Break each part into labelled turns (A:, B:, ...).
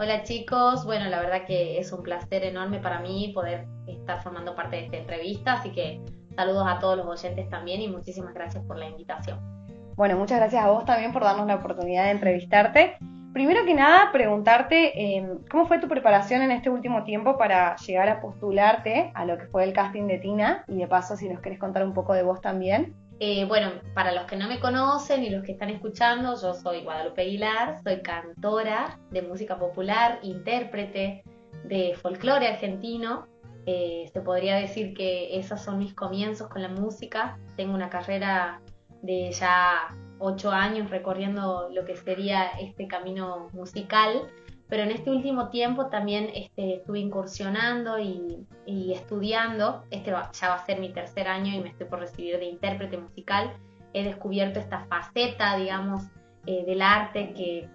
A: Hola chicos, bueno, la verdad que es un placer enorme para mí poder estar formando parte de esta entrevista, así que saludos a todos los oyentes también y muchísimas gracias por la invitación.
B: Bueno, muchas gracias a vos también por darnos la oportunidad de entrevistarte. Primero que nada, preguntarte eh, cómo fue tu preparación en este último tiempo para llegar a postularte a lo que fue el casting de Tina y de paso si nos querés contar un poco de vos también.
A: Eh, bueno, para los que no me conocen y los que están escuchando, yo soy Guadalupe Aguilar, soy cantora de música popular, intérprete de folclore argentino. Eh, se podría decir que esos son mis comienzos con la música. Tengo una carrera de ya ocho años recorriendo lo que sería este camino musical pero en este último tiempo también este, estuve incursionando y, estudiando, este ya va a ser mi tercer año y me estoy por recibir de intérprete musical, he descubierto esta faceta, digamos, eh, del arte que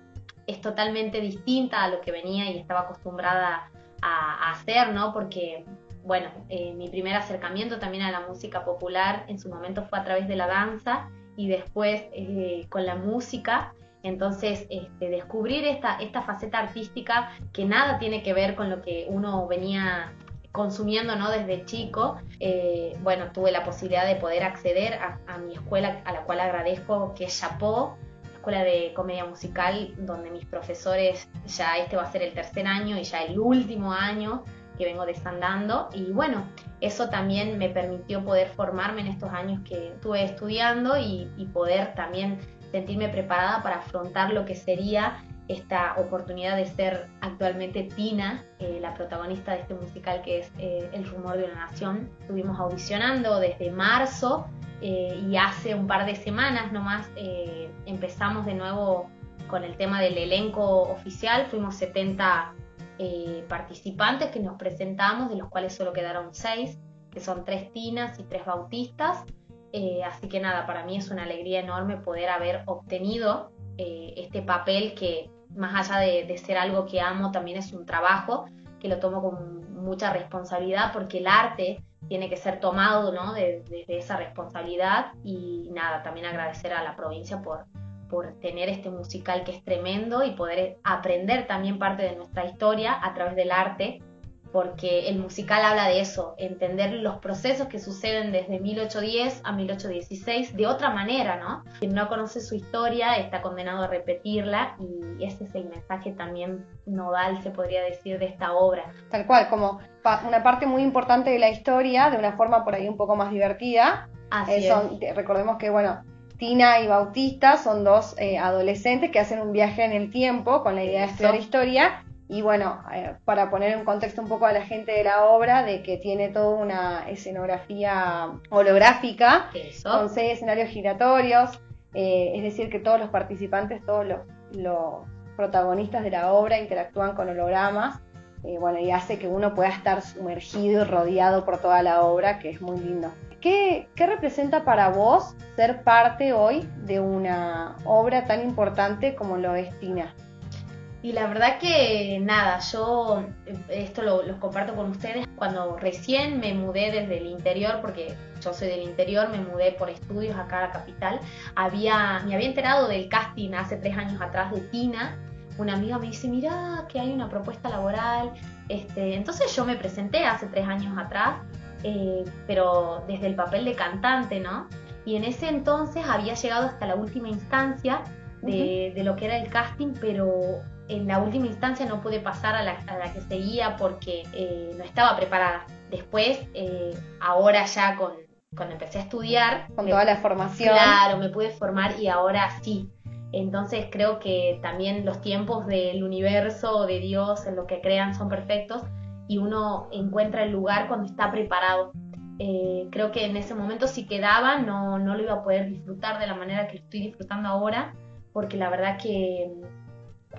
A: es totalmente distinta a lo que venía y estaba acostumbrada a, hacer, ¿no? Porque, bueno, eh, mi primer acercamiento también a la música popular en su momento fue a través de la danza y después eh, con la música entonces, este, descubrir esta, esta faceta artística que nada tiene que ver con lo que uno venía consumiendo ¿no? desde chico, eh, bueno, tuve la posibilidad de poder acceder a, mi escuela, a la cual agradezco, que es Chapó, escuela de comedia musical, donde mis profesores, ya este va a ser el tercer año y ya el último año que vengo desandando, y bueno, eso también me permitió poder formarme en estos años que estuve estudiando y, y poder también sentirme preparada para afrontar lo que sería esta oportunidad de ser actualmente Tina, eh, la protagonista de este musical que es eh, El rumor de una nación. Estuvimos audicionando desde marzo eh, y hace un par de semanas nomás empezamos de nuevo con el tema del elenco oficial. Fuimos 70 participantes que nos presentamos, de los cuales solo quedaron 6, que son tres Tinas y tres Bautistas. Eh, así que nada, para mí es una alegría enorme poder haber obtenido eh, este papel que más allá de, ser algo que amo, también es un trabajo que lo tomo con mucha responsabilidad porque el arte tiene que ser tomado ¿no? desde esa responsabilidad y nada, también agradecer a la provincia por, por tener este musical que es tremendo y poder aprender también parte de nuestra historia a través del arte porque el musical habla de eso, entender los procesos que suceden desde 1810 a 1816 de otra manera, ¿no? Quien no conoce su historia está condenado a repetirla y ese es el mensaje también nodal, se podría decir, de esta obra.
B: Tal cual, como una parte muy importante de la historia, de una forma por ahí un poco más divertida.
A: Así
B: eh, Recordemos que, bueno, Tina y Bautista son dos eh, adolescentes que hacen un viaje en el tiempo con la idea de estudiar historia y bueno, eh, para poner en contexto un poco a la gente de la obra, de que tiene toda una escenografía holográfica, con seis escenarios giratorios, eh, es decir, que todos los participantes, todos los, protagonistas de la obra interactúan con hologramas, eh, bueno, y hace que uno pueda estar sumergido y rodeado por toda la obra, que es muy lindo. ¿Qué, ¿Qué representa para vos ser parte hoy de una obra tan importante como lo es Tina?
A: Y la verdad que nada, yo esto lo, comparto con ustedes. Cuando recién me mudé desde el interior, porque yo soy del interior, me mudé por estudios acá a la capital, había, me había enterado del casting hace tres años atrás de Tina. Una amiga me dice, mira que hay una propuesta laboral. Este, entonces yo me presenté hace tres años atrás, eh, pero desde el papel de cantante, ¿no? Y en ese entonces había llegado hasta la última instancia de, de, lo que era el casting, pero en la última instancia no pude pasar a la, que seguía porque eh, no estaba preparada. Después, eh, ahora ya con, cuando empecé a estudiar...
B: Con toda la formación.
A: Claro, me pude formar y ahora sí. Entonces creo que también los tiempos del universo, de Dios, en lo que crean, son perfectos y uno encuentra el lugar cuando está preparado. Eh, creo que en ese momento si quedaba no, no lo iba a poder disfrutar de la manera que estoy disfrutando ahora, porque la verdad que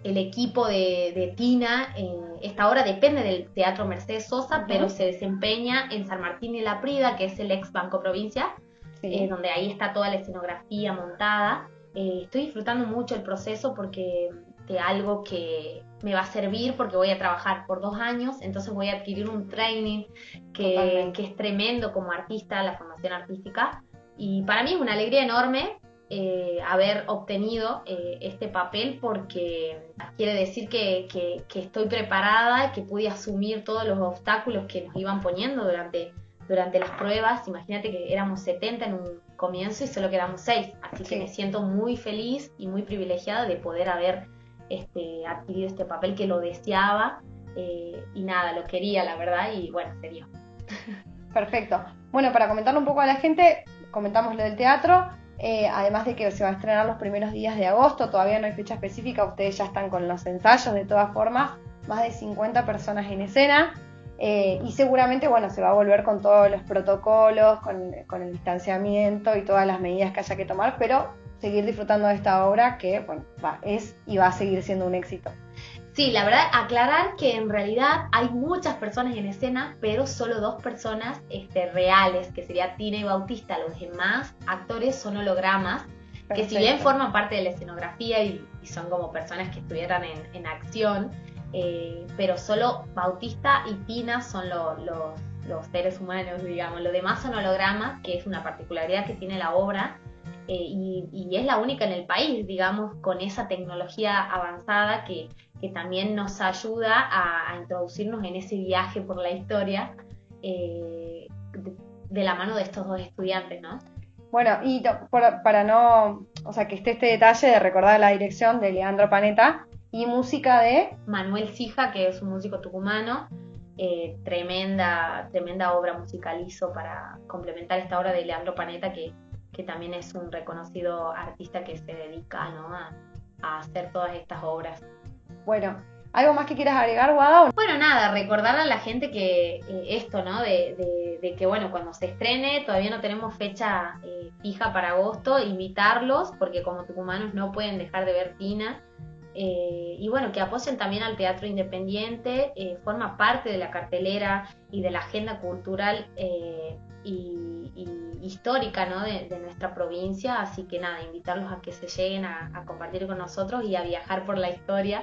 A: el equipo de, Tina, eh, esta obra depende del Teatro Mercedes Sosa, pero se desempeña en San Martín y La Prida, que es el ex Banco Provincia, eh, donde ahí está toda la escenografía montada. Eh, estoy disfrutando mucho el proceso porque de algo que me va a servir porque voy a trabajar por dos años, entonces voy a adquirir un training que, que es tremendo como artista, la formación artística. Y para mí es una alegría enorme eh, haber obtenido eh, este papel porque quiere decir que, que, estoy preparada, que pude asumir todos los obstáculos que nos iban poniendo durante, durante las pruebas. Imagínate que éramos 70 en un comienzo y solo quedamos 6, así que me siento muy feliz y muy privilegiada de poder haber este, adquirido este papel que lo deseaba eh, y nada, lo quería, la verdad, y bueno, se dio.
B: Perfecto. Bueno, para comentarle un poco a la gente, comentamos lo del teatro. Eh, además de que se va a estrenar los primeros días de agosto, todavía no hay fecha específica, ustedes ya están con los ensayos de todas formas, más de 50 personas en escena. Eh, y seguramente, bueno, se va a volver con todos los protocolos, con, el distanciamiento y todas las medidas que haya que tomar, pero seguir disfrutando de esta obra que, bueno, va, es y va a seguir siendo un éxito.
A: Sí, la verdad, aclarar que en realidad hay muchas personas en escena, pero solo dos personas este, reales, que sería Tina y Bautista. Los demás actores son hologramas, que si bien forman parte de la escenografía y, son como personas que estuvieran en, acción, eh, pero solo Bautista y Tina son los seres humanos, digamos. Los demás son hologramas, que es una particularidad que tiene la obra. Eh, y, es la única en el país, digamos, con esa tecnología avanzada que, que también nos ayuda a, introducirnos en ese viaje por la historia eh, de, la mano de estos dos estudiantes, ¿no?
B: Bueno, y para no, o sea, que esté este detalle de recordar la dirección de Leandro Paneta y música de
A: Manuel Sija, que es un músico tucumano, eh, tremenda, tremenda obra musical hizo para complementar esta obra de Leandro Paneta, que, que también es un reconocido artista que se dedica ¿no? a hacer todas estas obras.
B: Bueno, ¿algo más que quieras agregar, Guada?
A: Bueno, nada, recordarle a la gente que eh, esto, ¿no? De, de, que, bueno, cuando se estrene, todavía no tenemos fecha eh, fija para agosto, invitarlos, porque como tucumanos no pueden dejar de ver Tina. Eh, y bueno, que apoyen también al teatro independiente, forma parte de la cartelera y de la agenda cultural y, histórica ¿no? de, nuestra provincia, así que nada, invitarlos a que se lleguen a, a compartir con nosotros y a viajar por la historia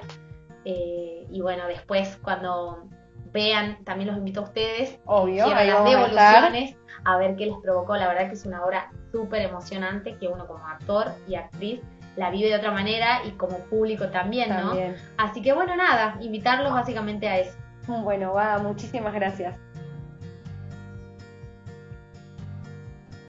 A: eh, y bueno, después cuando vean, también los invito a ustedes,
B: obvio,
A: a las devoluciones, a, ver qué les provocó. La verdad que es una obra súper emocionante que uno como actor y actriz la vive de otra manera y como público también, ¿no? Así que bueno, nada, invitarlos básicamente a eso.
B: Bueno, va, muchísimas gracias.